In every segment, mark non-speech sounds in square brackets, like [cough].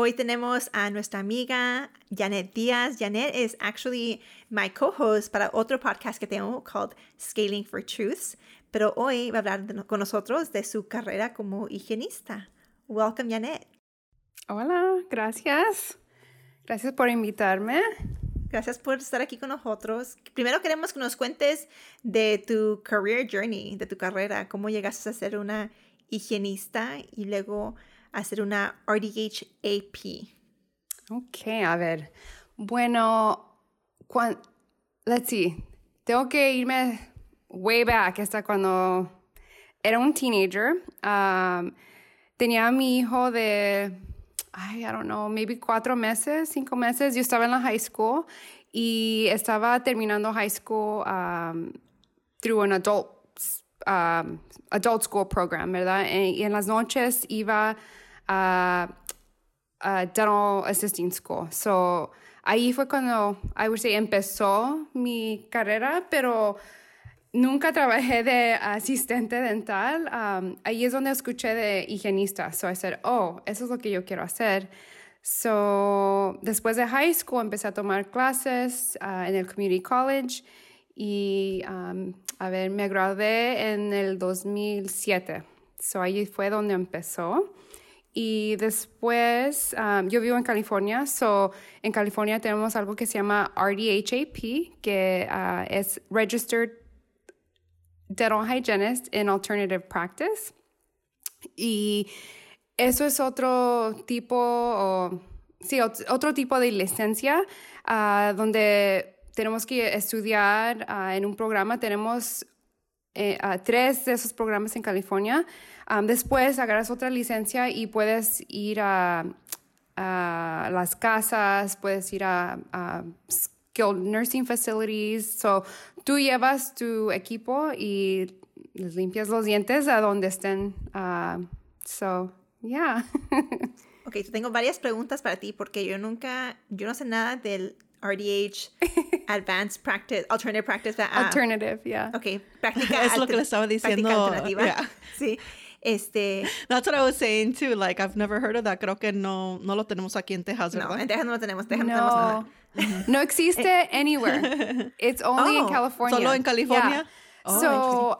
Hoy tenemos a nuestra amiga Janet Díaz. Janet is actually my co-host para otro podcast que tengo called Scaling for Truths, pero hoy va a hablar de- con nosotros de su carrera como higienista. Welcome, Janet. Hola, gracias. Gracias por invitarme. Gracias por estar aquí con nosotros. Primero queremos que nos cuentes de tu career journey, de tu carrera, cómo llegaste a ser una higienista y luego a ser una RDH AP. Ok, a ver. Bueno, cuan- let's see. Tengo que irme way back hasta cuando era un teenager. Um, tenía a mi hijo de, ay, I don't know, maybe cuatro meses, cinco meses. Yo estaba en la high school y estaba terminando high school um, through an adult um, adult school program, ¿verdad? E- Y en las noches iba a, a dental assisting school. So ahí fue cuando, I would say, empezó mi carrera, pero nunca trabajé de asistente dental. Um, ahí es donde escuché de higienista. So I said, oh, eso es lo que yo quiero hacer. So, después de high school empecé a tomar clases ah, en el community college y, um, a ver, me gradué en el 2007. So, ahí fue donde empezó. Y después, um, yo vivo en California, so en California tenemos algo que se llama RDHAP, que ah, es Registered Dental Hygienist in Alternative Practice. Y eso es otro tipo, o- sí, ot- otro tipo de licencia ah, donde tenemos que estudiar ah, en un programa. Tenemos eh, tres de esos programas en California. Am, después agarras otra licencia y puedes ir a, a las casas, puedes ir a, a skilled nursing facilities. So, tú llevas tu equipo y les limpias los dientes a donde estén. ah, so, yeah. [laughs] Ok, tengo varias preguntas para ti porque yo nunca, yo no sé nada del RDH [laughs] Advanced Practice, Alternative Practice. ah, Alternative, yeah. Ok, práctica [laughs] Es lo que le estaba práctica diciendo, alternativa. yeah. Sí, este, That's what I was saying too. Like I've never heard of that. Creo que no, no lo tenemos aquí en Texas, no, ¿verdad? en Texas no lo tenemos, Texas no tenemos No, nada. no existe anywhere. [laughs] It's only in Oh, California. ¿solo en California? Yeah. Oh, so,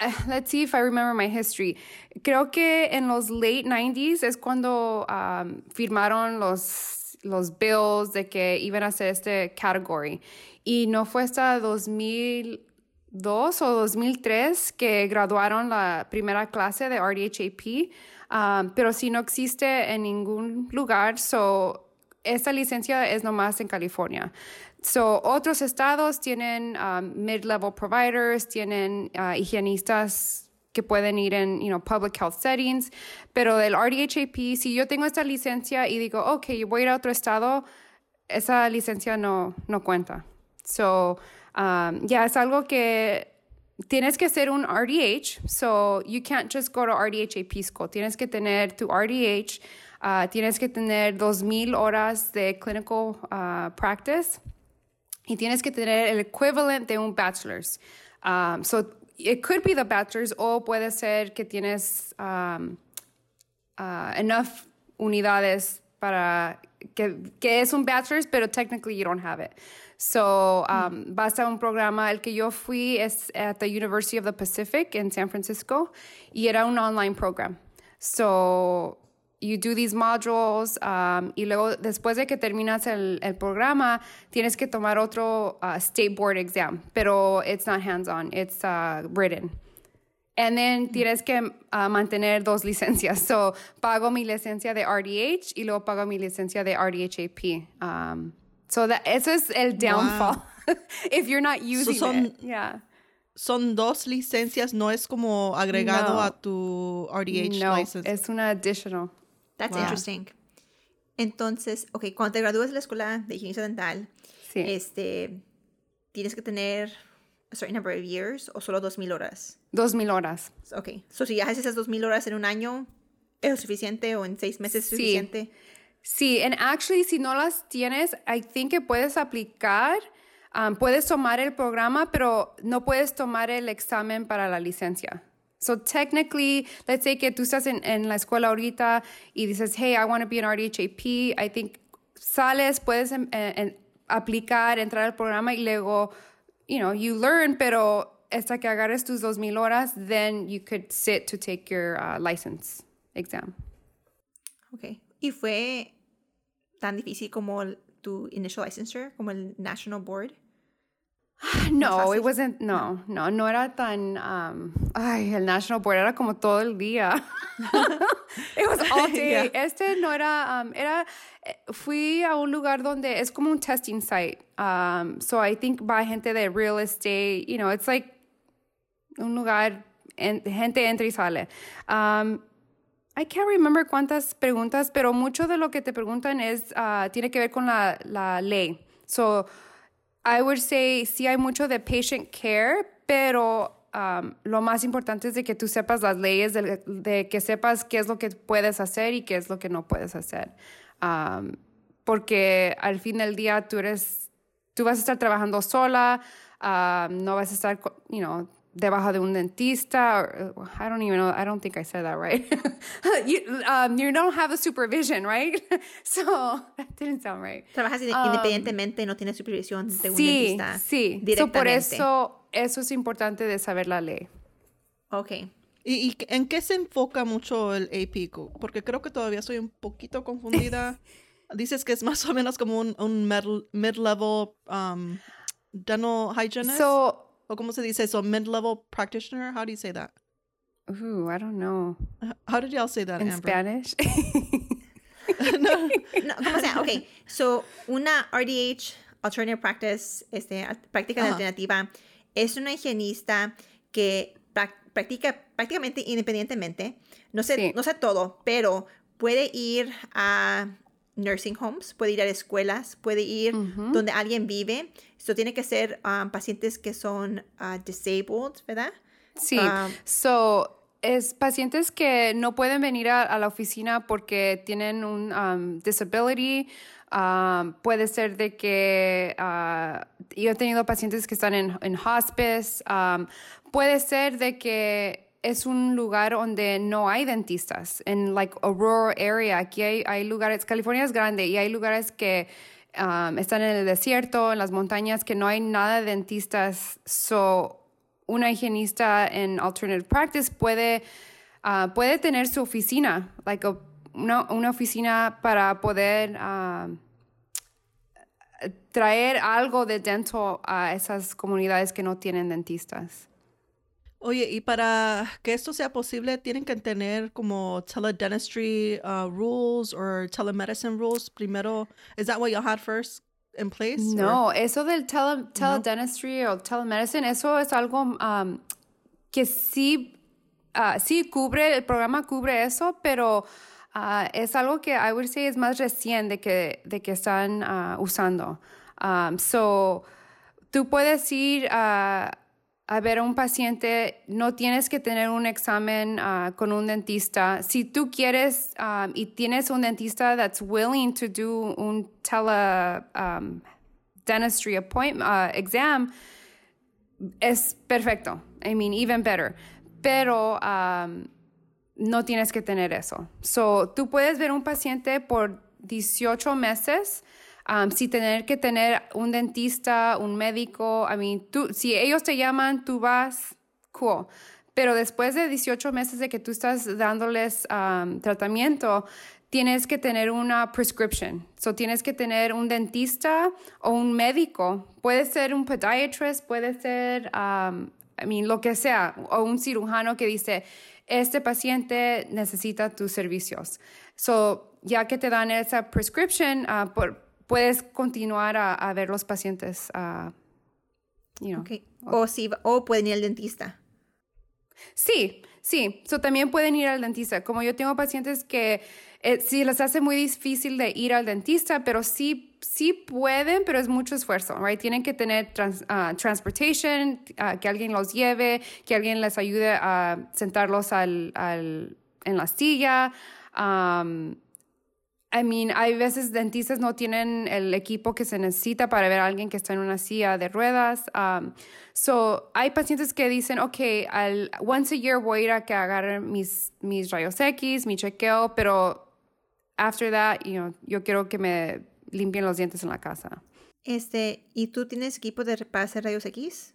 uh, let's see if I remember my history. Creo que en los late 90s es cuando um, firmaron los, los bills de que iban a hacer este category. Y no fue hasta 2002 o 2003 que graduaron la primera clase de RDHAP. Um, pero si no existe en ningún lugar, so esta licencia es nomás en California. So, otros estados tienen um, mid-level providers, tienen uh, higienistas que pueden ir en, you know, public health settings, pero del RDHAP, si yo tengo esta licencia y digo, ok, voy a ir a otro estado, esa licencia no, no cuenta. So, um, ya es algo que tienes que ser un RDH, so you can't just go to RDHAP school. Tienes que tener tu RDH, uh, tienes que tener 2,000 horas de clinical uh, practice y tienes que tener el equivalent de un bachelor's. Um, so it could be the bachelor's o puede ser que tienes um, uh, enough unidades para que, que es un bachelor's, pero technically you don't have it. So, um, vas a un programa, el que yo fui es at the University of the Pacific in San Francisco y era un online program. So, you do these modules um, y luego después de que terminas el, el programa tienes que tomar otro uh, state board exam, pero it's not hands-on, it's uh, written. And then tienes que uh, mantener dos [laughs] licencias. So, pago mi licencia de RDH y luego pago mi licencia de RDHAP. Um, so, that, eso es el downfall. [laughs] If you're not using son- it. Yeah. Son dos licencias, no es como agregado No. a tu RDH no, license. es una additional. That's Wow. interesting. Entonces, ok, cuando te gradúas de la escuela de higienista dental, Sí. este, tienes que tener a certain number of years o solo 2.000 horas. Dos mil horas. Ok, so si ya haces esas 2.000 horas en un año, ¿es suficiente o en seis meses es Sí. suficiente? Sí, and actually, si no las tienes, I think que puedes aplicar, um, puedes tomar el programa, pero no puedes tomar el examen para la licencia. So technically, let's say que tú estás en, en la escuela ahorita y dices, hey, I want to be an RDHAP, I think sales, puedes em- eh, en- aplicar, entrar al programa y luego, you know, you learn, pero hasta que agarres tus 2,000 horas, then you could sit to take your uh, license exam. Ok, ¿y fue tan difícil como el- tu initial licensure, como el National Board? No, fácil. it wasn't, no, no, no era tan, um, ay, el National Board era como todo el día. [laughs] it was all [laughs] day. Yeah. Este no era, um, era, eh, fui a un lugar donde es como un testing site. Um, so I think va gente de real estate, you know, it's like un lugar, en, gente entra y sale. Um, I can't remember cuántas preguntas, pero mucho de lo que te preguntan es, ah, tiene que ver con la, la ley. So, I would say sí hay mucho de patient care, pero um, lo más importante es de que tú sepas las leyes, de, que sepas qué es lo que puedes hacer y qué es lo que no puedes hacer. Um, porque al fin del día tú eres, tú vas a estar trabajando sola, um, no vas a estar, you know, debajo de un dentista. Or, I don't even know. I don't think I said that right. [laughs] you, um, you don't have a supervision, right? [laughs] so that didn't sound right. Trabajas inde- independientemente, no tienes supervisión de un Um, Sí, dentista sí. So, directamente. por eso, eso es importante de saber la ley. Ok, ¿Y, y en qué se enfoca mucho el AP? Porque creo que todavía estoy un poquito confundida. [laughs] Dices que es más o menos como un, un mid- mid-level um, dental hygienist. So, ¿O cómo se dice eso? Mid-level practitioner? How do you say that? ooh, I don't know. [laughs] How did y'all say that, In Amber? Spanish? [laughs] no, [laughs] como sea, ok. So, una RDH, Alternative Practice, este, práctica alternativa, es una higienista que prac- practica prácticamente independientemente. No sé, Sí. no sé todo, pero puede ir a nursing homes, puede ir a escuelas, puede ir donde alguien vive. Esto tiene que ser um, pacientes que son ah, disabled, ¿verdad? Sí. Um, so, es pacientes que no pueden venir a, a la oficina porque tienen un um, disability. puede ser de que ah, yo he tenido pacientes que están en, en hospice. puede ser de que es un lugar donde no hay dentistas, en like a rural area. Aquí hay, hay lugares, California es grande y hay lugares que um, están en el desierto, en las montañas, que no hay nada de dentistas. So, una higienista en alternative practice puede, ah, puede tener su oficina, like una, una oficina para poder ah, traer algo de dental a esas comunidades que no tienen dentistas. Oye, y para que esto sea posible, tienen que tener como teledentistry uh, rules or telemedicine rules primero. Is that what you had first in place? or- No, eso del tele, teledentistry o telemedicine, eso es algo um, que sí, ah, sí cubre, el programa cubre eso, pero ah, es algo que I would say es más recién de que, de que están usando. Um, so, tú puedes ir a, a ver un paciente, no tienes que tener un examen ah, con un dentista. Si tú quieres um, y tienes un dentista that's willing to do un tele um, dentistry appointment uh, exam, es perfecto. I mean, even better. Pero um, no tienes que tener eso. So, tú puedes ver un paciente por 18 meses um, sin tener que tener un dentista, un médico. I mean, tú, si ellos te llaman, tú vas, cool. Pero después de 18 meses de que tú estás dándoles um, tratamiento, tienes que tener una prescription. So, tienes que tener un dentista o un médico. Puede ser un podiatrist, puede ser, um, I mean, lo que sea, o un cirujano que dice, este paciente necesita tus servicios. So, ya que te dan esa prescription, ah, por- puedes continuar a, a ver los pacientes. ah, you know. ok. O, si, o pueden ir al dentista. Sí, sí. So, también pueden ir al dentista. Como yo tengo pacientes que eh, sí les hace muy difícil de ir al dentista, pero sí, sí pueden, pero es mucho esfuerzo, right? Tienen que tener trans, uh, transportation, uh, que alguien los lleve, que alguien les ayude a sentarlos al, al, en la silla. Um, I mean, hay veces dentistas no tienen el equipo que se necesita para ver a alguien que está en una silla de ruedas. Um, so, hay pacientes que dicen, ok, al, once a year voy a ir a que agarren mis, mis rayos X, mi chequeo, pero after that, you know, yo quiero que me limpien los dientes en la casa. Este, ¿y tú tienes equipo de, para hacer rayos X?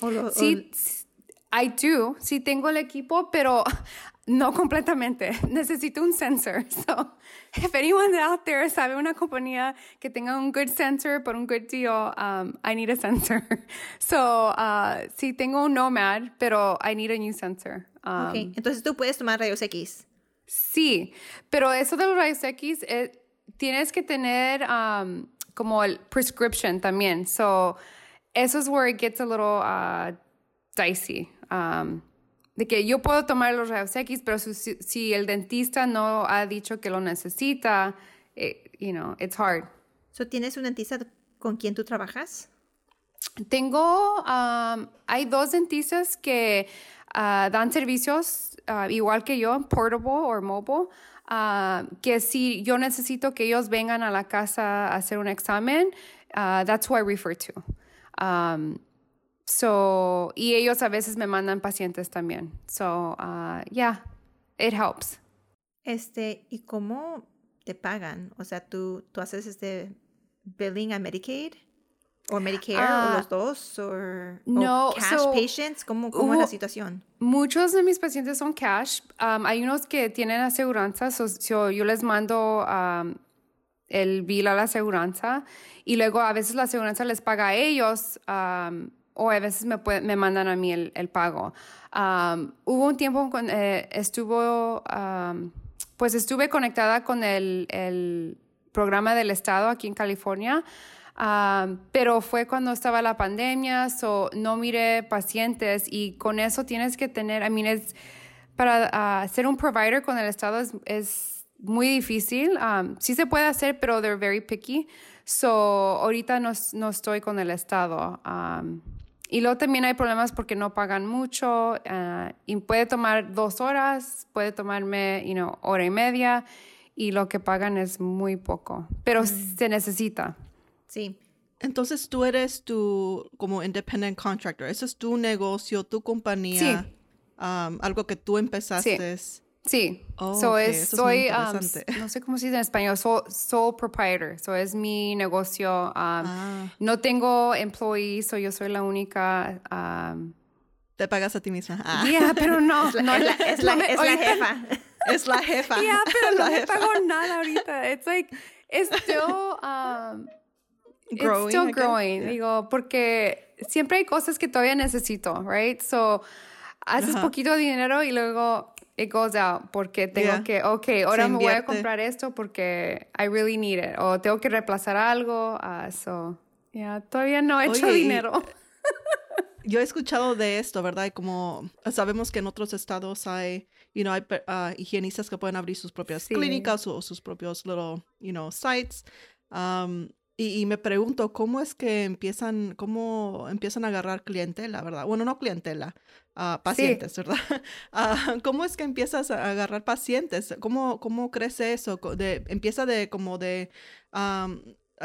¿O lo, sí, o... I do. Sí tengo el equipo, pero [laughs] no completamente. [laughs] Necesito un sensor. [laughs] So, if anyone out there sabe una compañía que tenga un good sensor por un good deal, um, I need a sensor. [laughs] So, uh, sí tengo un Nomad, pero I need a new sensor. Um, ok, entonces tú puedes tomar rayos X. Sí, pero eso de los rayos X, eh, tienes que tener um, como el prescription también. So, eso es where it gets a little uh, dicey. Um, de que yo puedo tomar los rayos X, pero si, si, el dentista no ha dicho que lo necesita, it, you know, it's hard. So, ¿Tienes un dentista con quien tú trabajas? Tengo, um, hay dos dentistas que uh, dan servicios uh, igual que yo, portable o mobile, uh, que si yo necesito que ellos vengan a la casa a hacer un examen, uh, that's who I refer to. Um, so, y ellos a veces me mandan pacientes también. So, uh, yeah, it helps. Este, ¿y cómo te pagan? O sea, tú, tú haces este billing a Medicaid? ¿O Medicare uh, o Ah, los dos? ¿O no, cash so, patients? ¿Cómo, cómo es la situación? Muchos de mis pacientes son cash. Um, hay unos que tienen aseguranza, so, so yo les mando um, el bill a la aseguranza y luego a veces la aseguranza les paga a ellos um, o a veces me, puede, me mandan a mí el, el pago. Um, hubo un tiempo cuando eh, estuvo, um, pues estuve conectada con el, el programa del Estado aquí en California. Um, pero fue cuando estaba la pandemia, so no miré pacientes y con eso tienes que tener, I mean, es, para uh, ser un provider con el Estado es, es muy difícil. Sí se puede hacer, pero they're very picky. So ahorita no, no estoy con el Estado. Um, y luego también hay problemas porque no pagan mucho uh, y puede tomar dos horas, puede tomarme, you know, hora y media y lo que pagan es muy poco, pero mm. se necesita. Sí. Entonces tú eres tu como independent contractor. Eso es tu negocio, tu compañía. Sí. Um, algo que tú empezaste. Sí. Sí. Oh, so okay. es, Eso soy, es um, no sé cómo se dice en español, so, sole proprietor. So es mi negocio. Um, ah. No tengo employees, so yo soy la única. Um, Te pagas a ti misma. Ah. Yeah, pero no. Es la, no, es la, es la, no me, es la ahorita, jefa. [laughs] Es la jefa. Yeah, pero [laughs] no me pago nada ahorita. It's like, it's still, um, Growing, it's still growing. Yeah. Digo, porque siempre hay cosas que todavía necesito, right? So, haces Ajá. poquito dinero y luego it goes out porque tengo Yeah. que, ok, ahora me voy a comprar esto porque I really need it. O tengo que reemplazar algo. uh, so, yeah, todavía no he hecho Oye, y- dinero. [laughs] Yo he escuchado de esto, ¿verdad? Como sabemos que en otros estados hay, you know, hay ah, higienistas que pueden abrir sus propias Sí. clínicas o sus propios little, you know, sites. Um, y, y me pregunto, ¿cómo es que empiezan, cómo empiezan a agarrar clientela, verdad? Bueno, no clientela, ah, pacientes, ¿verdad? [laughs] Ah, ¿Cómo es que empiezas a agarrar pacientes? ¿Cómo, cómo crece eso? De, empieza de como de, um,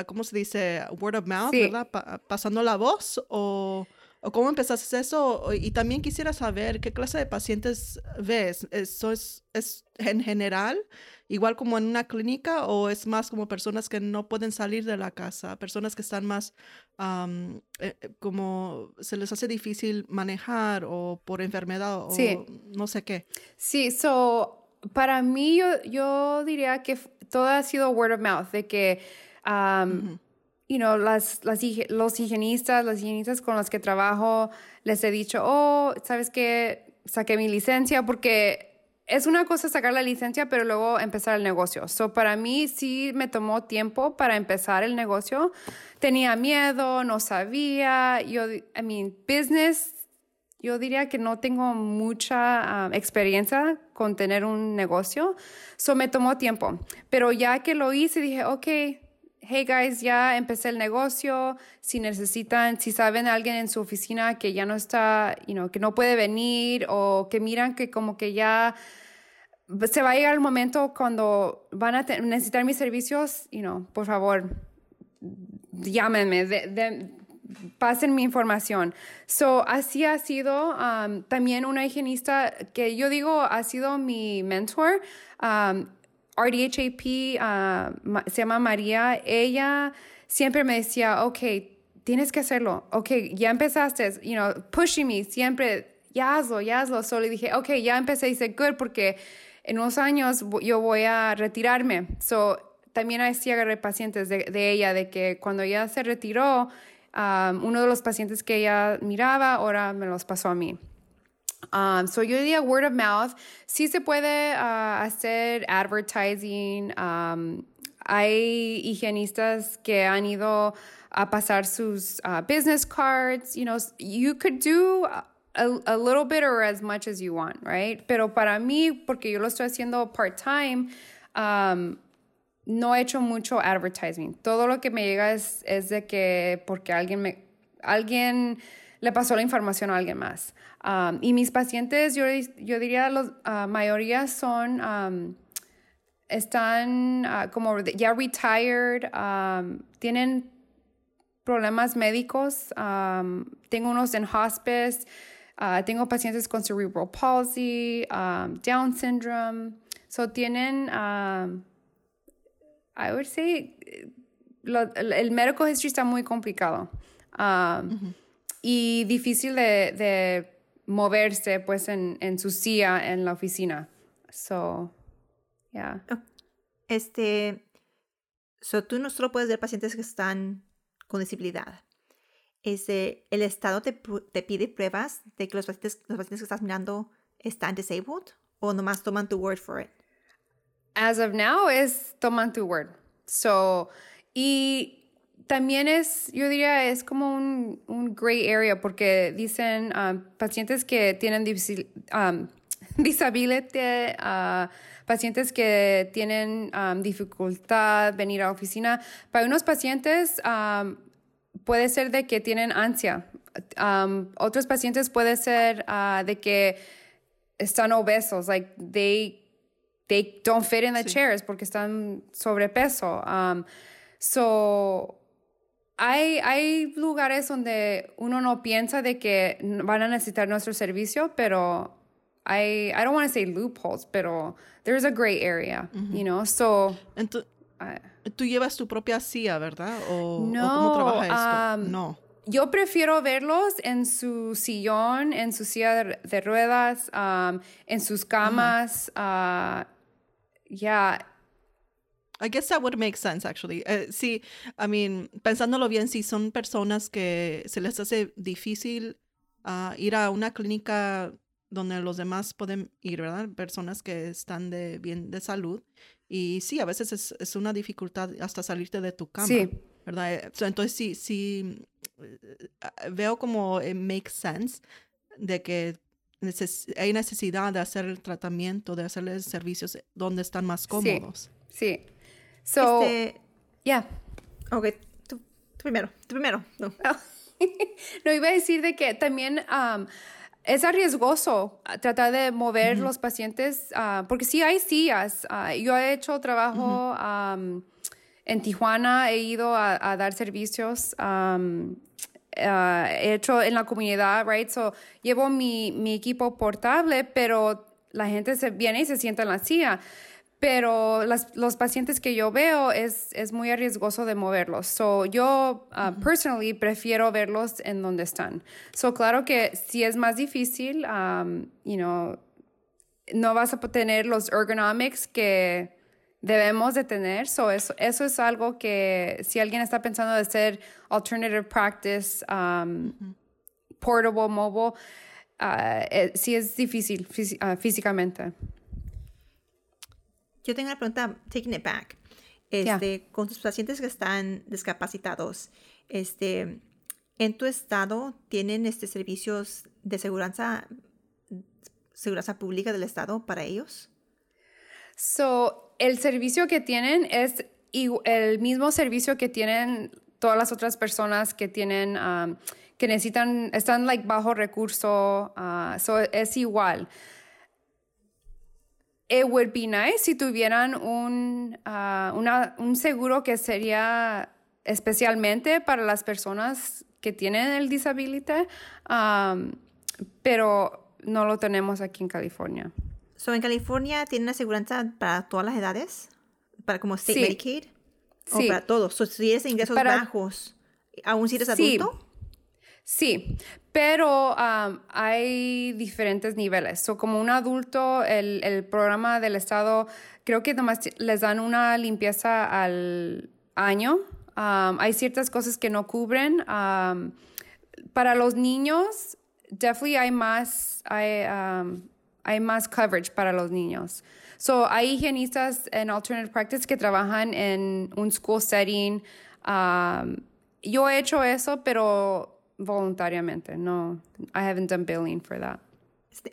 ¿cómo se dice? Word of mouth, Sí. ¿verdad? Pa- pasando la voz o... ¿O cómo empezaste eso? Y también quisiera saber qué clase de pacientes ves. ¿Eso es, es en general, igual como en una clínica, o es más como personas que no pueden salir de la casa? Personas que están más, am, eh, como se les hace difícil manejar o por enfermedad o Sí. no sé qué. Sí, so, para mí yo, yo diría que todo ha sido word of mouth, de que, um, Ujú. You know, las, las, los higienistas, las higienistas con los que trabajo, les he dicho, oh, ¿sabes qué? Saqué mi licencia porque es una cosa sacar la licencia, pero luego empezar el negocio. So, para mí sí me tomó tiempo para empezar el negocio. Tenía miedo, no sabía. Yo, I mean, business yo diría que no tengo mucha ah, experiencia con tener un negocio, so me tomó tiempo. Pero ya que lo hice, dije, ok, hey guys, ya empecé el negocio, si necesitan, si saben a alguien en su oficina que ya no está, you know, que no puede venir o que miran que como que ya se va a llegar el momento cuando van a necesitar mis servicios, you know, por favor, llámenme, pasen mi información. So, así ha sido um, también una higienista que yo digo ha sido mi mentor. Um, RDHAP uh, se llama María. Ella siempre me decía, ok, tienes que hacerlo. Ok, ya empezaste, you know, pushing me siempre, ya hazlo, ya hazlo. Solo dije, ok, ya empecé. Dice, good, porque en unos años yo voy a retirarme. So, también así agarré pacientes de, ella, de que cuando ella se retiró, um, uno de los pacientes que ella miraba, ahora me los pasó a mí. Um, so yo diría word of mouth. Sí se puede uh, hacer advertising. Um, hay higienistas que han ido a pasar sus uh, business cards. You know, you could do a, a, little bit or as much as you want, right? Pero para mí, porque yo lo estoy haciendo part-time, um, no he hecho mucho advertising. Todo lo que me llega es, es de que porque alguien me, alguien le pasó la información a alguien más. Um, y mis pacientes, yo, yo diría, la uh, mayoría son, um, están uh, como ya retired, um, tienen problemas médicos. Um, tengo unos en hospice. Uh, tengo pacientes con cerebral palsy, um, Down syndrome. So tienen, um, I would say, lo, el medical history está muy complicado um, y difícil de, de, moverse pues en, en su silla en la oficina. So, yeah. Este, so tú no solo puedes ver pacientes que están con disabilidad este, el Estado te, te, pide pruebas de que los pacientes, los pacientes que estás mirando están disabled o nomás toman tu word for it? As of now, es toman tu word. So, y también es, yo diría, es como un, un gray area porque dicen um, pacientes que tienen um, [laughs] disability, uh, pacientes que tienen um, dificultad venir a la oficina. Para unos pacientes, um, puede ser de que tienen ansia. Um, otros pacientes puede ser uh, de que están obesos, like they they don't fit in the chairs porque están sobrepeso. Um, so hay, hay lugares donde uno no piensa de que van a necesitar nuestro servicio, pero I I don't want to say loopholes, pero there's a gray area, you know. So Tú llevas tu propia silla, ¿verdad? ¿O, no, cómo trabaja esto? no. Yo prefiero verlos en su sillón, en su silla de, ruedas, en sus camas. Ya. yeah. I guess that would make sense, actually. Uh, sí, I mean, pensándolo bien, si son personas que se les hace difícil uh, ir a una clínica donde los demás pueden ir, ¿verdad? Personas que están de bien de salud. Y sí, a veces es, es una dificultad hasta salirte de tu cama. Sí. ¿Verdad? Eh, entonces sí, sí, eh, veo como it makes sense de que hay necesidad de hacer el tratamiento, de hacerles servicios donde están más cómodos. Sí. sí. So, este, yeah. Ok, tú, primero, tú primero. No. [laughs] no, iba a decir de que también um, es arriesgoso ah, tratar de mover los pacientes, uh, porque sí hay sillas. Uh, yo he hecho trabajo um, en Tijuana, he ido a, a dar servicios. Um, uh, he hecho en la comunidad, right? So, llevo mi, mi equipo portable, pero la gente se viene y se sienta en la silla pero las, los pacientes que yo veo es, es muy arriesgoso de moverlos. So, yo, uh, personally, prefiero verlos en donde están. So, claro que si es más difícil, um, you know, no vas a tener los ergonomics que debemos de tener. So, eso, eso es algo que si alguien está pensando de hacer alternative practice, um, portable, mobile, uh, eh, sí es difícil uh, físicamente. Yo tengo una pregunta, taking it back. Este, Con tus pacientes que están discapacitados, este, ¿En tu estado tienen este servicios de seguridad, seguridad pública del estado para ellos? So, el servicio que tienen es el mismo servicio que tienen todas las otras personas que tienen, um, que necesitan, están like bajo recurso, uh, so es igual. It would be nice si tuvieran un, uh, una, un seguro que sería especialmente para las personas que tienen el disability, um, pero no lo tenemos aquí en California. So, ¿En California tienen aseguranza para todas las edades? ¿Para como State Medicaid? ¿O sí. para todos? So, si eres ingresos bajos, ¿aún si eres adulto? Sí, pero hay diferentes niveles. So, como un adulto, el, el, programa del Estado, creo que nomás les dan una limpieza al año. Hay ciertas cosas que no cubren. Para los niños, definitely hay más, hay, hay más coverage para los niños. So, hay higienistas en Alternative Practice que trabajan en un school setting. yo he hecho eso, pero voluntariamente. No, I haven't done billing for that.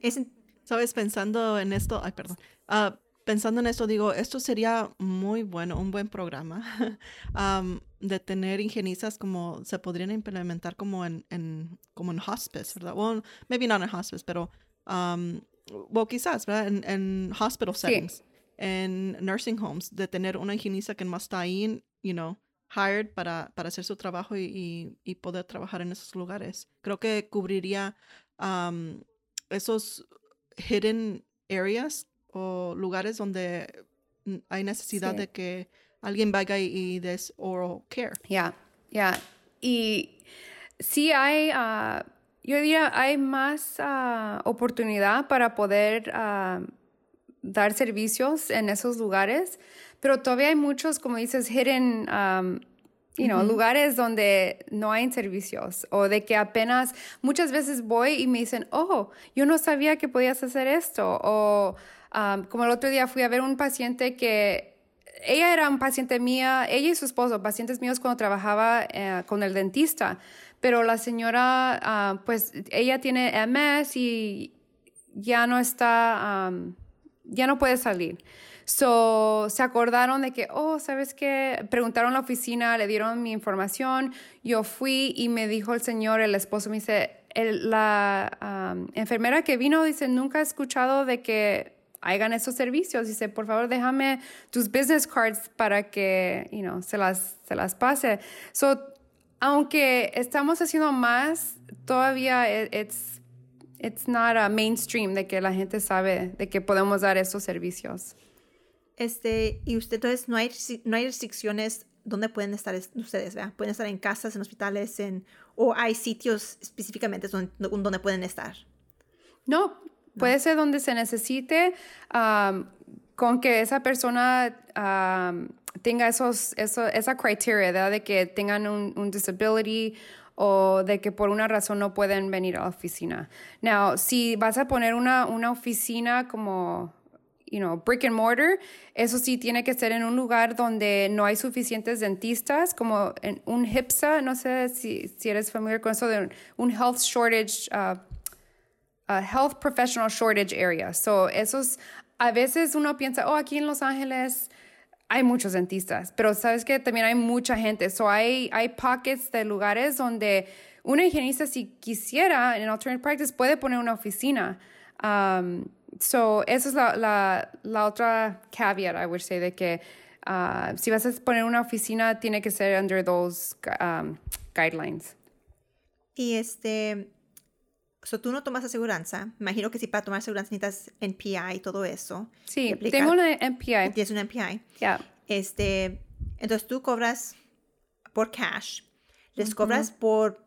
Este, Sabes, pensando en esto, ay, perdón. Uh, pensando en esto, digo, esto sería muy bueno, un buen programa [laughs] um, de tener higienistas como se podrían implementar como en, en, como en hospice, ¿verdad? Well, maybe not en hospice, pero, um, well, quizás, ¿verdad? En, en hospital settings, en nursing homes, de tener una higienista que más está ahí, you know, hired para, para hacer su trabajo y, y, poder trabajar en esos lugares. Creo que cubriría um, esos hidden areas o lugares donde hay necesidad de que alguien vaya y, des oral care. Ya, ya. Y sí hay, uh, yo diría, hay más uh, oportunidad para poder uh, dar servicios en esos lugares pero todavía hay muchos, como dices, hidden, um, you know, lugares donde no hay servicios o de que apenas muchas veces voy y me dicen, oh, yo no sabía que podías hacer esto. O um, como el otro día fui a ver un paciente que ella era un paciente mía, ella y su esposo, pacientes míos cuando trabajaba eh, con el dentista, pero la señora, ah, pues ella tiene MS y ya no está, um, ya no puede salir. So, se acordaron de que, oh, ¿sabes qué? Preguntaron a la oficina, le dieron mi información, yo fui y me dijo el señor, el esposo, me dice, la enfermera que vino, dice, nunca he escuchado de que hagan esos servicios. Dice, por favor, déjame tus business cards para que, you know, se las, se las pase. So, aunque estamos haciendo más, todavía e, it's, it's not a mainstream de que la gente sabe de que podemos dar esos servicios. Este, y usted entonces no hay, no hay restricciones donde pueden estar ustedes, ¿verdad? Pueden estar en casas, en hospitales, en, o hay sitios específicamente donde, donde pueden estar. No, puede ser donde se necesite, con que esa persona tenga esos, eso, esa criteria, ¿verdad? De que tengan un, un, disability o de que por una razón no pueden venir a la oficina. Now, si vas a poner una, una oficina como you know, brick and mortar, eso sí tiene que ser en un lugar donde no hay suficientes dentistas, como en un HIPSA, no sé si, si eres familiar con eso, de un health shortage, uh, health professional shortage area. So, esos, a veces uno piensa, oh, aquí en Los Ángeles hay muchos dentistas, pero sabes que también hay mucha gente. So, hay, hay pockets de lugares donde una higienista, si quisiera, en Alternate Practice, puede poner una oficina. Um, So, esa es la, la, la, otra caveat, I would say, de que uh, si vas a poner una oficina, tiene que ser under those um, guidelines. Y este, so tú no tomas aseguranza. Imagino que si para tomar aseguranza necesitas NPI y todo eso. Sí, tengo una NPI. Tienes una NPI. Yeah. Este, entonces tú cobras por cash. ¿Les cobras por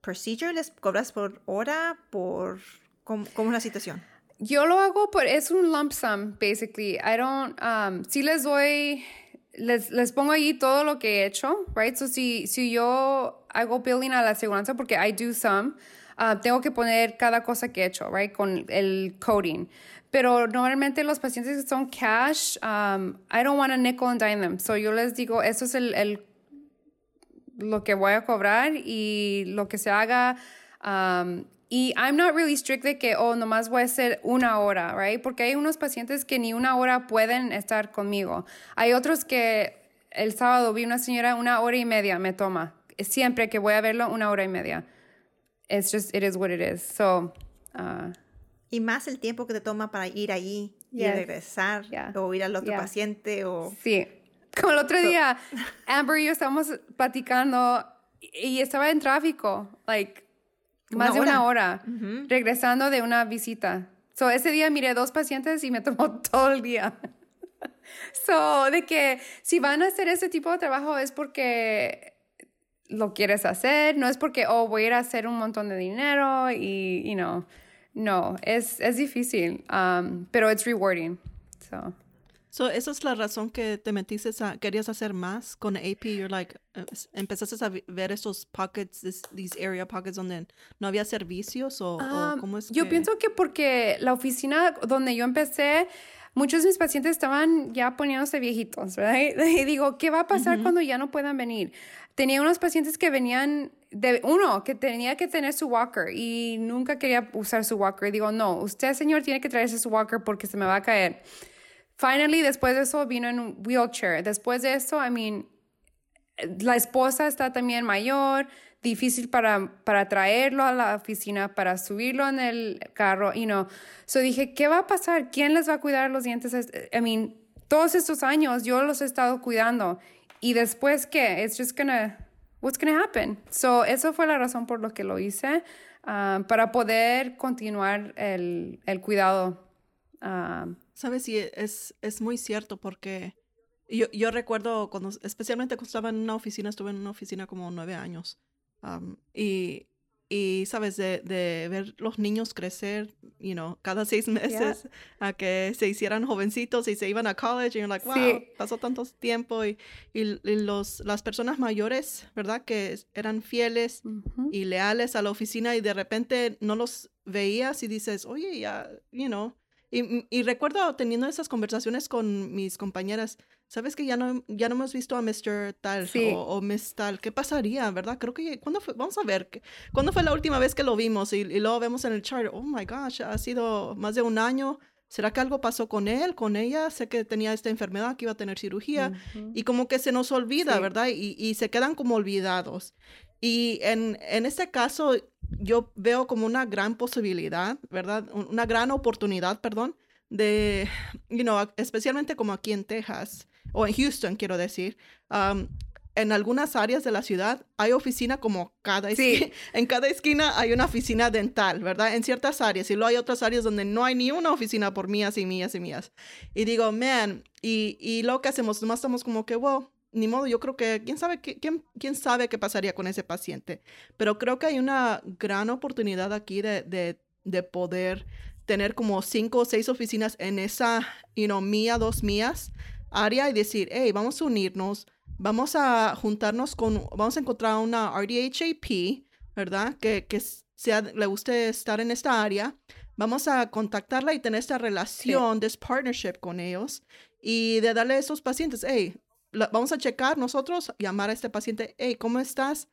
procedure? ¿Les cobras por hora? ¿Por cómo, cómo es la situación? Yo lo hago por, es un lump sum, basically. I don't, um, si les doy, les, les pongo ahí todo lo que he hecho, right? So si, si yo hago billing a la aseguranza, porque I do some, uh, tengo que poner cada cosa que he hecho, right? Con el coding. Pero normalmente los pacientes que son cash, um, I don't want to nickel and dime them. So yo les digo, eso es el lo que voy a cobrar y lo que se haga. Um, y I'm not really strict de que, oh, nomás voy a hacer una hora, right? Porque hay unos pacientes que ni una hora pueden estar conmigo. Hay otros que el sábado vi una señora una hora y media me toma. Siempre que voy a verlo, una hora y media. It's just, it is what it is. So, uh, y más el tiempo que te toma para ir ahí y regresar o ir al otro paciente o... Sí. Como el otro día, Amber y yo estábamos platicando y estaba en tráfico, like, más de una hora, regresando de una visita. So, ese día miré dos pacientes y me tomó [laughs] todo el día. so, de que si van a hacer ese tipo de trabajo es porque lo quieres hacer, no es porque, oh, voy a ir a hacer un montón de dinero y, you know, no, es, es difícil, um, pero es rewarding. So. So, esa es la razón que te metiste a, querías hacer más con AP. You're like, uh, empezaste a ver estos pockets, these area pockets donde no había servicios o, um, cómo es Yo pienso que porque la oficina donde yo empecé, muchos de mis pacientes estaban ya poniéndose viejitos, ¿verdad? [laughs] Y digo, ¿qué va a pasar cuando ya no puedan venir? Tenía unos pacientes que venían de uno que tenía que tener su walker y nunca quería usar su walker. Y digo, no, usted, señor, tiene que traerse su walker porque se me va a caer. Finally, después de eso vino en un wheelchair. Después de eso, I mean, la esposa está también mayor, difícil para, para traerlo a la oficina, para subirlo en el carro, you know. So dije, ¿qué va a pasar? ¿Quién les va a cuidar los dientes? I mean, todos estos años yo los he estado cuidando. Y después, ¿qué? It's just gonna, what's gonna happen? So, eso fue la razón por lo que lo hice, uh, para poder continuar el, el cuidado. Uh, Sabes, sí, es, es muy cierto porque yo, yo recuerdo cuando, especialmente cuando estaba en una oficina, estuve en una oficina como nueve años. y, y, sabes, de, de, ver los niños crecer, you know, cada seis [laughs] meses a que se hicieran jovencitos y se iban a college, y you're like, wow, pasó tanto tiempo. Y, y, los, las personas mayores, ¿verdad? Que eran fieles y leales a la oficina y de repente no los veías y dices, oye, ya, you know, y, y, recuerdo teniendo esas conversaciones con mis compañeras, sabes que ya no, ya no hemos visto a Mr. Tal o, o, Miss Tal, ¿qué pasaría, verdad? Creo que, ¿cuándo fue? Vamos a ver, ¿cuándo fue la última vez que lo vimos? Y, y luego vemos en el chart, oh my gosh, ha sido más de un año. ¿Será que algo pasó con él, con ella? Sé que tenía esta enfermedad, que iba a tener cirugía. Y como que se nos olvida, ¿verdad? Y, y, se quedan como olvidados. Y en, en este caso, yo veo como una gran posibilidad, ¿verdad? Una gran oportunidad, perdón, de, you know, especialmente como aquí en Texas, o en Houston, quiero decir, um, en algunas áreas de la ciudad hay oficina como cada esquina. [laughs] En cada esquina hay una oficina dental, ¿verdad? En ciertas áreas. Y luego hay otras áreas donde no hay ni una oficina por mías y mías y mías. Y digo, man, y, y lo que hacemos, nomás estamos como que, wow, ni modo, yo creo que, ¿quién sabe, qué, quién, quién sabe qué pasaría con ese paciente? Pero creo que hay una gran oportunidad aquí de, de, de poder tener como cinco o seis oficinas en esa, you know, mía, dos mías área y decir, hey, vamos a unirnos, vamos a juntarnos con, vamos a encontrar una RDHAP, ¿verdad? Que, que sea, le guste estar en esta área. Vamos a contactarla y tener esta relación, this partnership con ellos y de darle a esos pacientes, hey, vamos a checar nosotros, llamar a este paciente, hey, ¿cómo estás?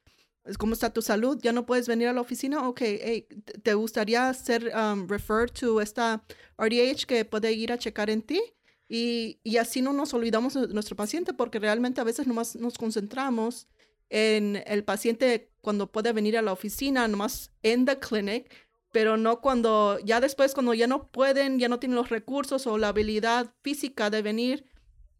¿Cómo está tu salud? ¿Ya no puedes venir a la oficina? Ok, hey, ¿te gustaría ser um, referred to esta RDH que puede ir a checar en ti? Y, y, así no nos olvidamos de nuestro paciente porque realmente a veces nomás nos concentramos en el paciente cuando puede venir a la oficina, nomás en the clinic, pero no cuando, ya después cuando ya no pueden, ya no tienen los recursos o la habilidad física de venir,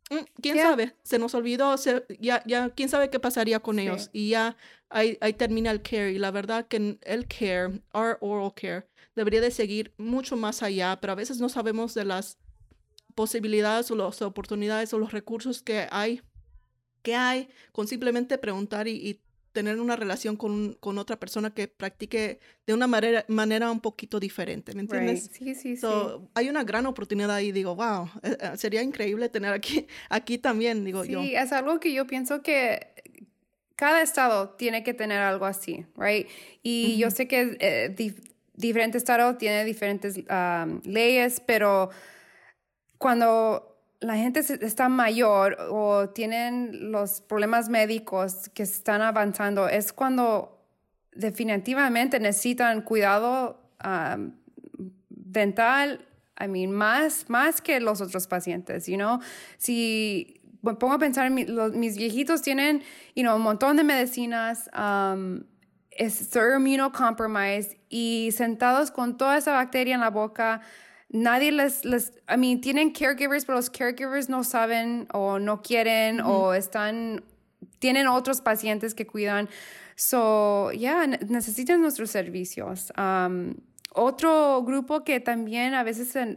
Mm, ¿Quién sabe? Se nos olvidó, ya, ya, ¿quién sabe qué pasaría con ellos? Y ya ahí, ahí, termina el care. Y la verdad que el care, our oral care, debería de seguir mucho más allá, pero a veces no sabemos de las posibilidades o las oportunidades o los recursos que hay, que hay con simplemente preguntar y, y tener una relación con, con, otra persona que practique de una manera, manera un poquito diferente, ¿me entiendes? Sí, sí, sí. Hay una gran oportunidad y digo, wow, eh, eh, sería increíble tener aquí, [laughs] aquí también, digo yo. Sí, es algo que yo pienso que cada estado tiene que tener algo así, right? Y yo sé que eh, diferentes estados tienen diferentes leyes, pero cuando la gente está mayor o tienen los problemas médicos que están avanzando, es cuando definitivamente necesitan cuidado dental, I mean, más, más que los otros pacientes, you know? Si me pongo a pensar, mis viejitos tienen, you know, un montón de medicinas, um, es immunocompromised y sentados con toda esa bacteria en la boca, nadie les, les, I mean, tienen caregivers, pero los caregivers no saben o no quieren o están, tienen otros pacientes que cuidan. So, yeah, necesitan nuestros servicios. Um, otro grupo que también a veces se,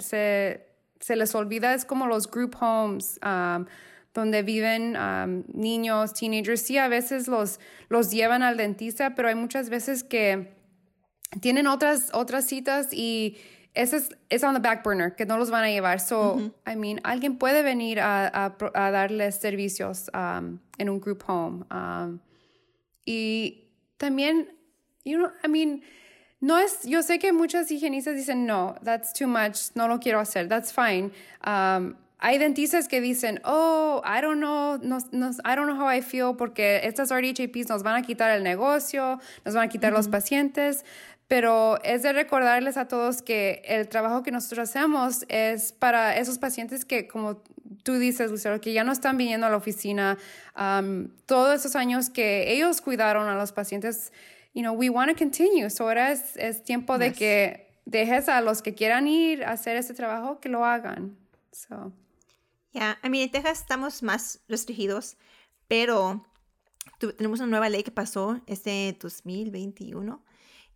se, les olvida es como los group homes. Um, donde viven um, niños, teenagers, sí, a veces los, los llevan al dentista, pero hay muchas veces que tienen otras, otras citas y ese es, es on the back burner, que no los van a llevar. So, I mean, alguien puede venir a, a, darles servicios um, en un group home. Um, y también, you know, I mean, no es, yo sé que muchas higienistas dicen, no, that's too much, no lo quiero hacer, that's fine. Um, hay dentistas que dicen, oh, I don't know, no, no, I don't know how I feel porque estas RDHAPs nos van a quitar el negocio, nos van a quitar los pacientes pero es de recordarles a todos que el trabajo que nosotros hacemos es para esos pacientes que, como tú dices, Lucero, que ya no están viniendo a la oficina, um, todos esos años que ellos cuidaron a los pacientes, you know, we want to continue. So ahora es, es tiempo de que dejes a los que quieran ir a hacer ese trabajo que lo hagan. So. Ya, yeah. I mean, en Texas estamos más restringidos, pero tenemos una nueva ley que pasó este 2021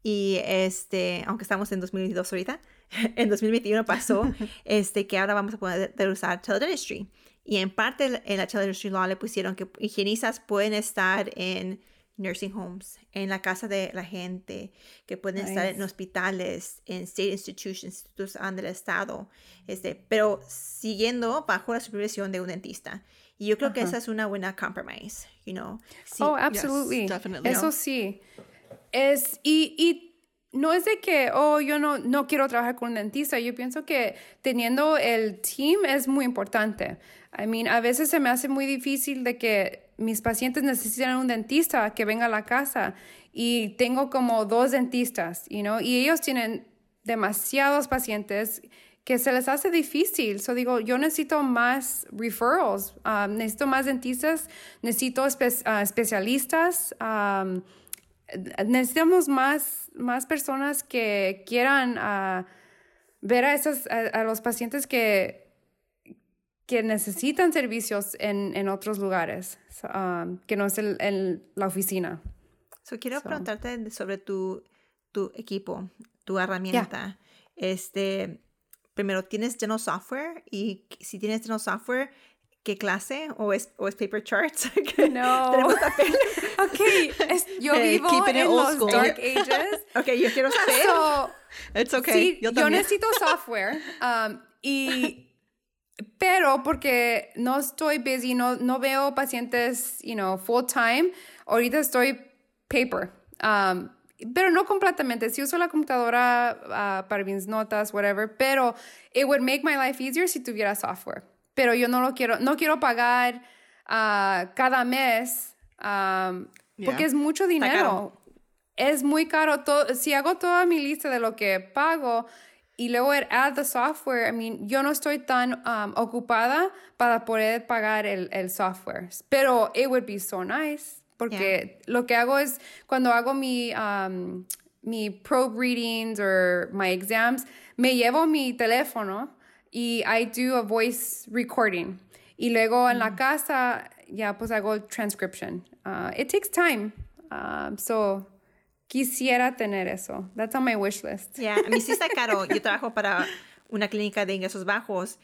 y este, aunque estamos en 2022 ahorita, [laughs] en 2021 pasó [laughs] este, que ahora vamos a poder usar teledentistry. Y en parte en la teledentistry law le pusieron que higienistas pueden estar en nursing homes, en la casa de la gente, que pueden estar en hospitales, en state institutions, institutos del estado, este, pero siguiendo bajo la supervisión de un dentista. Y yo creo que esa es una buena compromise, you know. oh, absolutely. Eso sí. Es, y, y no es de que, oh, yo no, no quiero trabajar con un dentista. Yo pienso que teniendo el team es muy importante. I mean, a veces se me hace muy difícil de que mis pacientes necesitan un dentista que venga a la casa y tengo como dos dentistas, you know, y ellos tienen demasiados pacientes que se les hace difícil. So digo, yo necesito más referrals, um, necesito más dentistas, necesito uh, especialistas. Um, necesitamos más, más personas que quieran ah, ver a, esos, a, los pacientes que, que necesitan servicios en, en otros lugares, um, que no es el, la oficina. So, quiero preguntarte sobre tu, tu equipo, tu herramienta. Este, primero, ¿tienes General Software? Y si tienes General Software, qué clase o es, o es paper charts. [laughs] no. Tenemos papel. [laughs] ok, yo vivo en los dark ages. [laughs] ok, yo quiero saber. So, It's okay. Sí, yo, yo, necesito software. Um, y, pero porque no estoy busy, no, no veo pacientes, you know, full time, ahorita estoy paper. Um, pero no completamente. Si uso la computadora uh, para mis notas, whatever, pero it would make my life easier si tuviera software pero yo no lo quiero, no quiero pagar uh, cada mes um, porque es mucho dinero. Es muy caro. Todo, si hago toda mi lista de lo que pago y luego add the software, I mean, yo no estoy tan um, ocupada para poder pagar el, el, software. Pero it would be so nice porque lo que hago es cuando hago mi, um, mi probe readings o my exams, me llevo mi teléfono y I do a voice recording. Y luego en la mm. casa ya pues hago transcription. Uh, it takes time. Um, so quisiera tener eso. That's on my wish list. Yeah, a mí sí está caro. [laughs] Yo trabajo para una clínica de ingresos bajos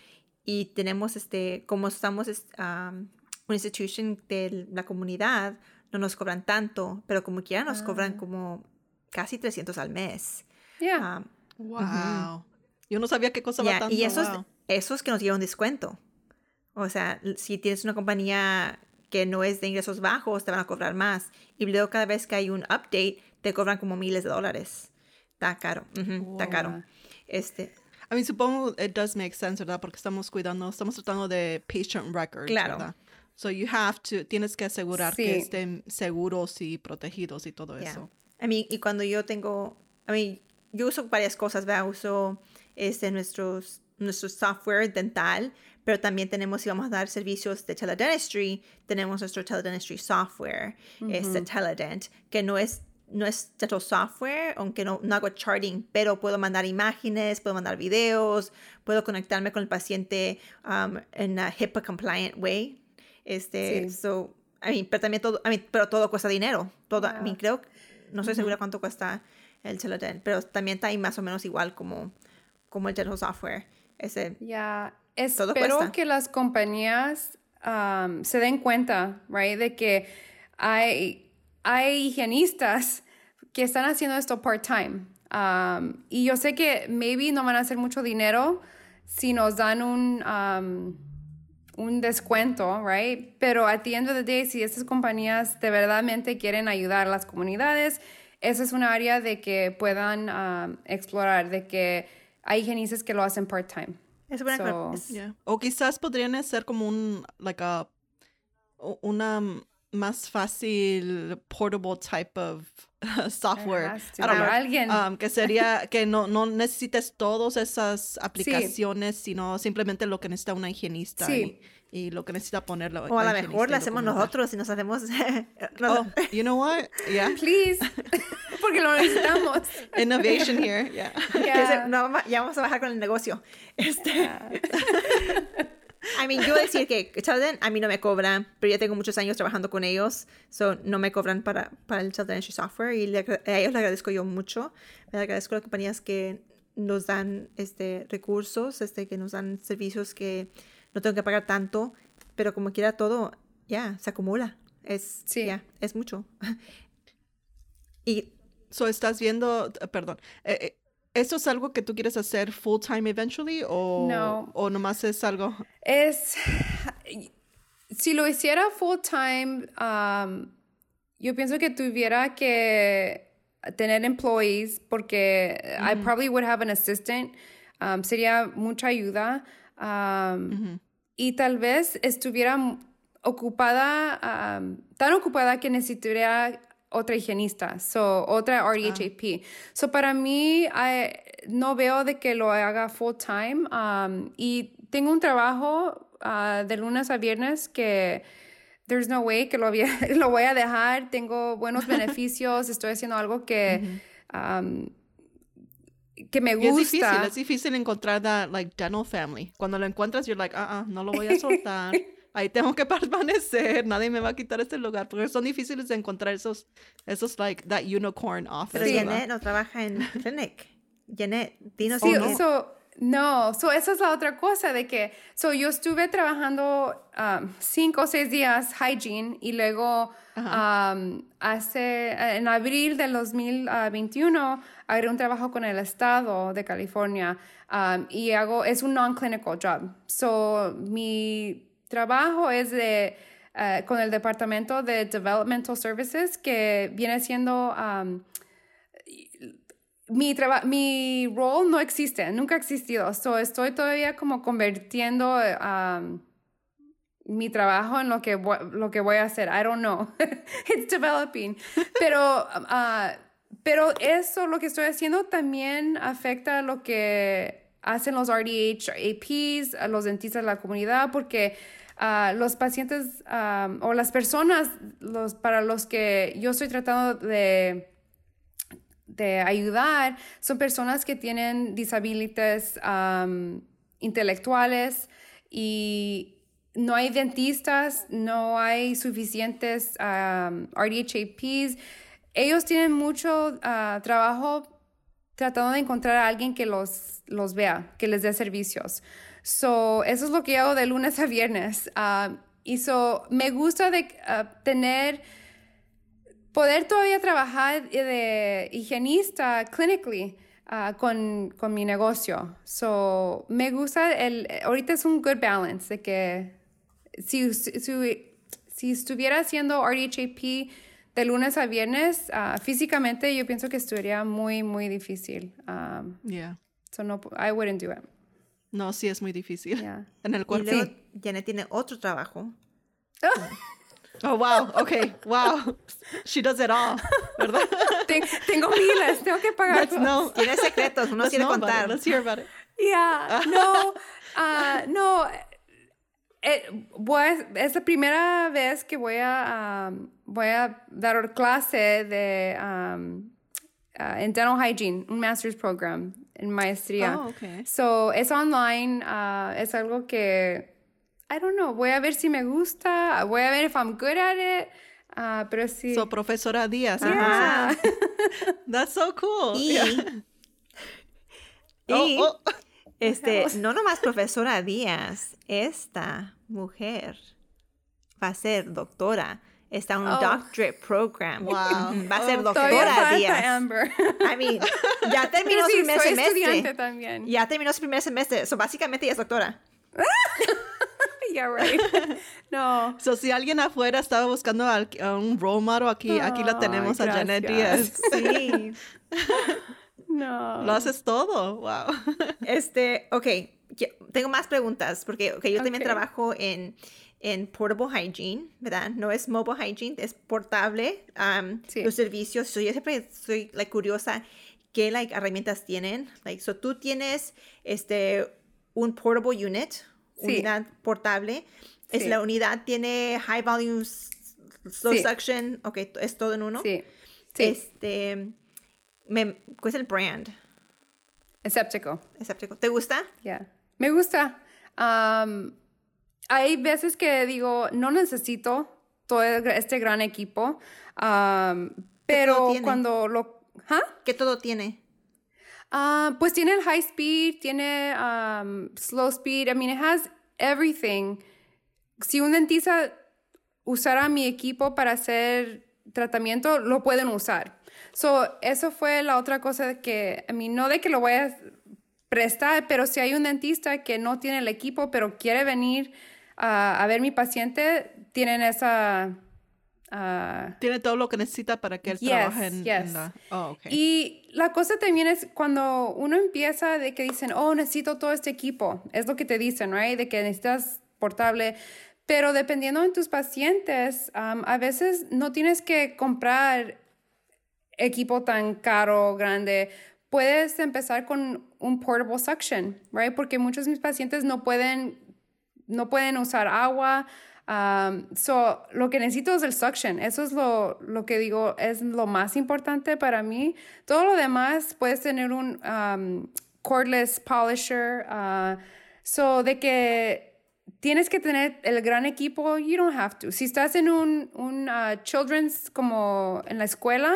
y tenemos este, como estamos um, una institution de la comunidad, no nos cobran tanto, pero como quiera nos cobran ah. como casi 300 al mes. Yeah. Um, wow. Yo no sabía qué cosa tanto. Y esos, esos que nos dieron descuento. O sea, si tienes una compañía que no es de ingresos bajos, te van a cobrar más. Y luego cada vez que hay un update, te cobran como miles de dólares. Está caro. Está caro. Este. I mean, supongo it does make sense, ¿verdad? Porque estamos cuidando, estamos tratando de patient records, Claro. ¿verdad? So you have to, tienes que asegurar Sí. que estén seguros y protegidos y todo Yeah. eso. I mean, y cuando yo tengo, I mean, yo uso varias cosas, ¿verdad? Uso este, nuestros, nuestro software dental, pero también tenemos, si vamos a dar servicios de teledentistry, tenemos nuestro teledentistry software, este Teledent, que no es no es dental software, aunque no, no hago charting, pero puedo mandar imágenes, puedo mandar videos, puedo conectarme con el paciente um, en a HIPAA compliant way. Este, Sí. so, I mean, pero también todo, I mean, pero todo cuesta dinero. Todo, I Yeah. mean, creo, no estoy segura cuánto cuesta el Teledent, pero también está ahí más o menos igual como, como el dental software. Ese, Ya, Todo espero que las compañías um, se den cuenta, right, de que hay, hay higienistas que están haciendo esto part-time. Um, y yo sé que maybe no van a hacer mucho dinero si nos dan un, um, un descuento, right? Pero at the end of the day, si estas compañías de verdaderamente quieren ayudar a las comunidades, esa es una área de que puedan um, explorar, de que hay higienistas que lo hacen part-time. es buena So- Yeah. O quizás podrían hacer como un, like a, una más fácil portable type of [laughs] software. I don't know. Alguien. Um, que sería que no, no necesites todas esas aplicaciones, sino simplemente lo que necesita una higienista Sí. y, y lo que necesita poner la O a la lo mejor lo hacemos nosotros y nos hacemos... [laughs] nos- Oh, you know what? Yeah. Please, [laughs] porque lo necesitamos. Innovation here. Yeah. [laughs] Yeah. No, ya vamos a bajar con el negocio. Este, I mean, yo decir que Teledent a mí no me cobran, pero ya tengo muchos años trabajando con ellos, so no me cobran para, para el Teledentistry software y le a ellos le agradezco yo mucho. Le agradezco a las compañías que nos dan este recursos, este que nos dan servicios que no tengo que pagar tanto, pero como quiera todo, ya, se acumula. Es, Sí. es mucho. [laughs] y So, ¿estás viendo, perdón, eh, eh, ¿esto es algo que tú quieres hacer full time eventually o, No. o nomás es algo? Es, si lo hiciera full time, um, yo pienso que tuviera que tener employees porque I probably would have an assistant. Um, sería mucha ayuda. Um, Y tal vez estuviera ocupada, um, tan ocupada que necesitaría otra higienista, so, otra RDHAP. So, para mí, I- no veo de que lo haga full time. um, y tengo un trabajo ah, de lunes a viernes que there's no way que lo, [laughs] lo voy a dejar. Tengo buenos [laughs] beneficios, estoy haciendo algo que, um, que me Y es gusta. difícil, es difícil encontrar that like dental family. Cuando lo encuentras, you're like, ah, ah, no lo voy a soltar. [laughs] Ahí tengo que [laughs] permanecer, nadie me va a quitar este lugar, porque son difíciles de encontrar esos, esos like that unicorn office. pero. Janet no trabaja en clinic. Janet, dinos Sí, si no. so, no, so esa es la otra cosa de que, so yo estuve trabajando um, cinco o seis días hygiene y luego um, hace, en abril del 2021 agarré un trabajo con el estado de California um, y hago, es un non-clinical job. So mi trabajo es de, eh, con el departamento de Developmental Services que viene siendo... mi, mi role no existe, nunca ha existido. So, estoy todavía como convirtiendo um, mi trabajo en lo que, lo que voy a hacer. I don't know. [laughs] It's developing. Pero, uh, [laughs] pero eso, lo que estoy haciendo, también afecta lo que hacen los RDH, APs, a los dentistas de la comunidad, porque uh, los pacientes um, o las personas los, para los que yo estoy tratando de de ayudar son personas que tienen disabilities um, intelectuales y no hay dentistas, no hay suficientes um. Ellos tienen mucho uh, trabajo tratando de encontrar a alguien que los, los vea, que les dé servicios. So, eso es lo que hago de lunes a viernes. Um, y so, me gusta de, uh, tener poder todavía trabajar de higienista clinically uh, con, con mi negocio. So, me gusta el, ahorita es un good balance de que si, si, si estuviera haciendo RDHAP de lunes a viernes, uh, físicamente yo pienso que estaría muy, muy difícil. Um, Yeah. So no, I wouldn't do it. No, sí es muy difícil. Yeah. En el Y cuerpo. luego Janet tiene otro trabajo. Oh, [laughs] wow. Okay. Wow. She does it all. ¿Verdad? [laughs] Ten- tengo miles, tengo que pagar. Let's know. [laughs] Tiene secretos, uno quiere contar. Let's hear about it. Yeah, no, ah, no. eh, voy a- es la primera vez que voy a um, voy a dar clase de um, ah, en dental hygiene, un master's program en maestría. Oh, okay. So es online, ah, es algo que I don't know. Voy a ver si me gusta. Voy a ver if I'm good at it. ah, pero sí. So, profesora Díaz. Yeah. [laughs] That's so cool. Y, Yeah. y, Oh, oh. este, no nomás profesora Díaz, esta mujer va a ser doctora. Está en un Oh. doctorate program. Wow. Va a ser Oh, doctora Díaz. Amber. I mean, ya [laughs] terminó Pero su sí, primer soy semestre. estudiante también. Ya terminó su primer semestre. So, básicamente ya es doctora. [laughs] Yeah, right. [laughs] No. So, si alguien afuera estaba buscando a un role model, aquí, aquí la Ay, tenemos a Janet Díaz. gracias. [laughs] Sí. [laughs] No. Lo haces todo. Wow. Este, ok, que- tengo más preguntas, porque okay, yo también Ok. trabajo en, en portable hygiene, ¿verdad? No es mobile hygiene, es portable, um, Sí. los servicios. So, yo siempre soy like, curiosa qué like, herramientas tienen. Like, so, tú tienes este, un portable unit, Sí. unidad portable. Es la unidad tiene high volume slow Sí. suction, ok, es todo en uno. Sí. Este, me, ¿cuál es el brand? Escéptico. Escéptico. ¿Te gusta? Yeah. Me gusta. Um, hay veces que digo, no necesito todo este gran equipo, um, pero cuando lo... ¿Ah? ¿Qué todo tiene? Ah, pues tiene el high speed, tiene um, slow speed. I mean, it has everything. Si un dentista usara mi equipo para hacer tratamiento, lo pueden usar. So, eso fue la otra cosa que, I mean, no de que lo voy a prestar, pero si hay un dentista que no tiene el equipo, pero quiere venir a ver mi paciente, tienen esa... ah, Tiene todo lo que necesita para que él Yes, trabaje en, en yes. la... Oh, okay. y la cosa también es cuando uno empieza de que dicen, oh, necesito todo este equipo. Es lo que te dicen, right? De que necesitas portable. Pero dependiendo de tus pacientes, um, a veces no tienes que comprar equipo tan caro, grande. Puedes empezar con un portable suction, right? Porque muchos de mis pacientes no pueden, no pueden usar agua. Um, so, lo que necesito es el suction. Eso es lo, lo que digo, es lo más importante para mí. Todo lo demás, puedes tener un um, cordless polisher. uh, so, de que tienes que tener el gran equipo, you don't have to. Si estás en un, un uh, children's como en la escuela,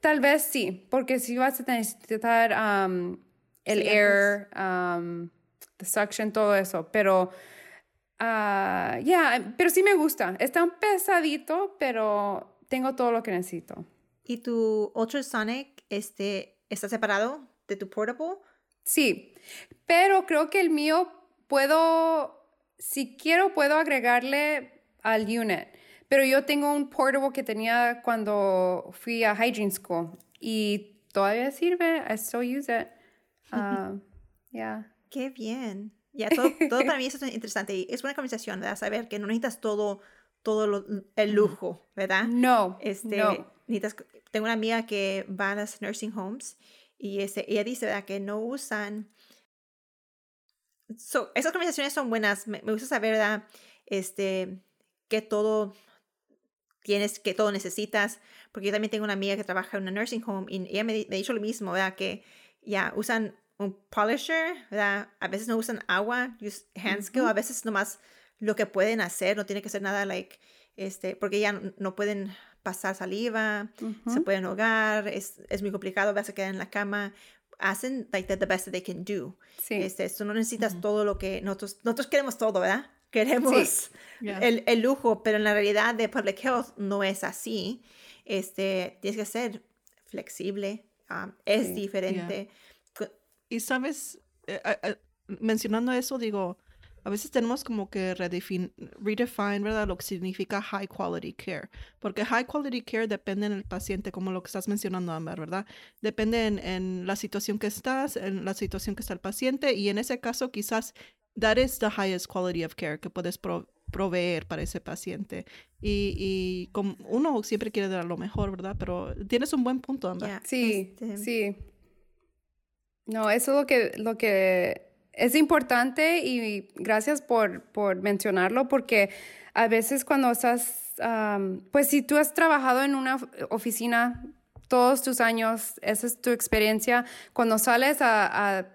tal vez sí, porque si vas a necesitar um, el Sí, air, the suction, todo eso, pero ah, yeah, pero sí me gusta. Está un pesadito, pero tengo todo lo que necesito. ¿Y tu ultrasonic este, está separado de tu portable? Sí, pero creo que el mío puedo, si quiero, puedo agregarle al unit. Pero yo tengo un portable que tenía cuando fui a hygiene school y todavía sirve. I still use it. [laughs] Uh, yeah. Qué bien. Ya, todo, todo [laughs] para mí es interesante. Y es buena conversación, ¿verdad? Saber que no necesitas todo, todo lo- el lujo, ¿verdad? No, Este, no. necesitas- tengo una amiga que va a las nursing homes y este, ella dice ¿verdad? que no usan. So, esas conversaciones son buenas. Me, me gusta saber ¿verdad? Este, que todo tienes, que todo necesitas. Porque yo también tengo una amiga que trabaja en una nursing home y ella me, me ha dicho lo mismo, ¿verdad? Que ya usan un polisher, ¿verdad? A veces no usan agua, use hand skill, a veces nomás lo que pueden hacer, no tiene que ser nada like, este, porque ya no, no pueden pasar saliva, se pueden ahogar, es, es muy complicado, vas a quedar en la cama, hacen like the, best that they can do. Sí. Este, so no necesitas todo lo que nosotros, nosotros queremos todo, ¿verdad? [laughs] Queremos Yeah. el, el lujo, pero en la realidad de public health no es así. Este, tienes que ser flexible, um, es Sí, diferente. Co- Y sabes, eh, eh, mencionando eso, digo, a veces tenemos como que redefine, redefine, ¿verdad? Lo que significa high quality care. Porque high quality care depende en el paciente, como lo que estás mencionando, Amber, ¿verdad? Depende en, la situación que estás, en la situación que está el paciente, y en ese caso quizás that is the highest quality of care que puedes proveer para ese paciente. Y, y como uno siempre quiere dar lo mejor, ¿verdad? Pero tienes un buen punto, Amber. Sí, este sí. No, eso es lo que, lo que es importante y gracias por, por mencionarlo porque a veces cuando estás, pues si tú has trabajado en una oficina todos tus años, esa es tu experiencia, cuando sales a, a,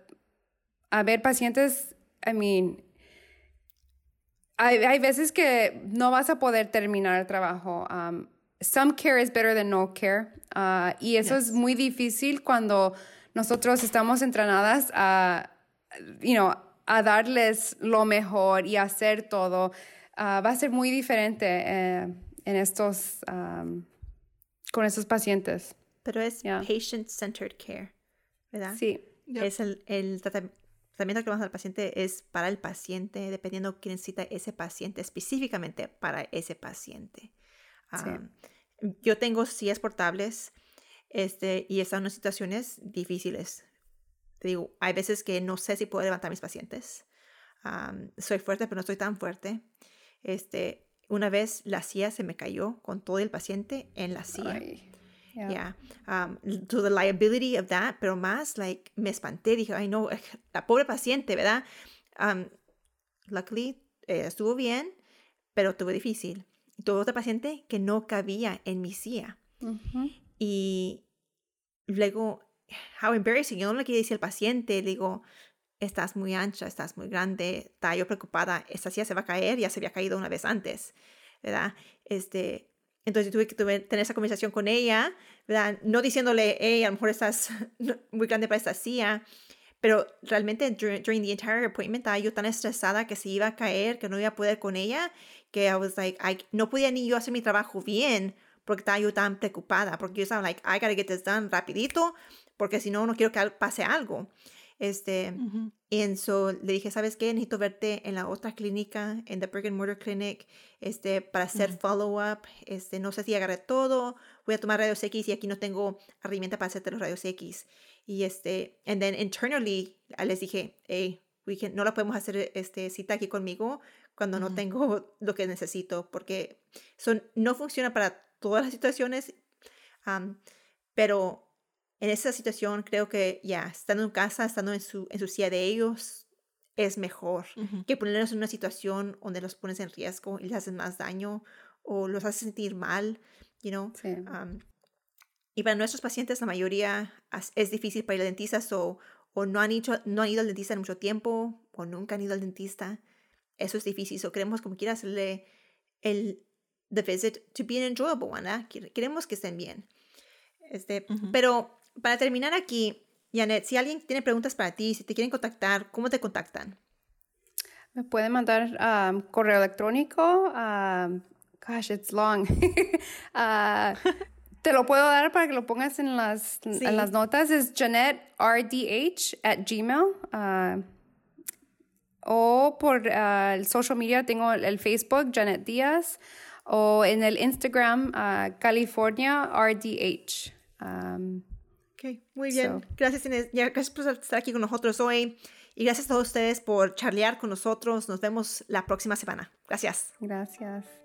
a ver pacientes, I mean, hay, hay, veces que no vas a poder terminar el trabajo. some care is better than no care. Uh, y eso es muy difícil cuando nosotros estamos entrenadas a you know, a darles lo mejor y hacer todo, uh, va a ser muy diferente eh, en estos, um, con estos pacientes. Pero es patient-centered care, ¿verdad? Sí. Es el, el tratamiento que vamos al paciente es para el paciente, dependiendo de qué necesita ese paciente, específicamente para ese paciente. Um, yo tengo sillas portables este, y están en situaciones difíciles digo, hay veces que no sé si puedo levantar mis pacientes. soy fuerte, pero no estoy tan fuerte. Este, una vez la silla se me cayó con todo el paciente en la silla. yeah. to the liability of that, pero más, like, me espanté. Dije, ay, no, [laughs] la pobre paciente, ¿verdad? luckily, eh, estuvo bien, pero tuvo difícil. Tuve otra paciente que no cabía en mi silla. Y luego how embarrassing. Yo no le quería decir al paciente, digo, estás muy ancha, estás muy grande, está yo preocupada, esta silla se va a caer, ya se había caído una vez antes, ¿verdad? Este, entonces tuve que tener esa conversación con ella, ¿verdad? No diciéndole, hey, a lo mejor estás [laughs] muy grande para esta silla, pero realmente during, the entire appointment estaba yo tan estresada que se iba a caer, que no iba a poder con ella, que I was like, I, no podía ni yo hacer mi trabajo bien porque estaba yo tan preocupada, porque yo estaba like, I gotta get this done rapidito, porque si no, no quiero que pase algo. Este, Y en so, le dije, ¿sabes qué? Necesito verte en la otra clínica, en the Brick and Mortar Clinic, este, para hacer follow-up. Este, no sé si agarré todo, voy a tomar rayos X y aquí no tengo herramienta para hacerte los rayos X. Y este, and then internally les dije, hey, we can, no la podemos hacer este, cita aquí conmigo cuando no tengo [laughs] lo que necesito, porque son, no funciona para todas las situaciones, pero en esa situación creo que ya, estando en casa, estando en su, en su silla de ellos, es mejor que ponerlos en una situación donde los pones en riesgo y les haces más daño o los haces sentir mal, you know. y para nuestros pacientes, la mayoría es difícil para ir al dentista o, o no, han ido, no han ido al dentista en mucho tiempo o nunca han ido al dentista. Eso es difícil. O queremos como quiera hacerle el the visit to be an enjoyable one. Queremos que estén bien. Este, Pero para terminar aquí, Janet, si alguien tiene preguntas para ti, si te quieren contactar, ¿cómo te contactan? Me pueden mandar um, correo electrónico. Um, gosh, it's long. [laughs] uh, te lo puedo dar para que lo pongas en las, en las notas. Es janetrdh at gmail. Uh, o por uh, el social media tengo el Facebook, Janet Díaz. O en el Instagram, uh, California RDH. Um, muy bien. Gracias, Inés. Gracias por estar aquí con nosotros hoy. Y gracias a todos ustedes por charlear con nosotros. Nos vemos la próxima semana. Gracias. Gracias.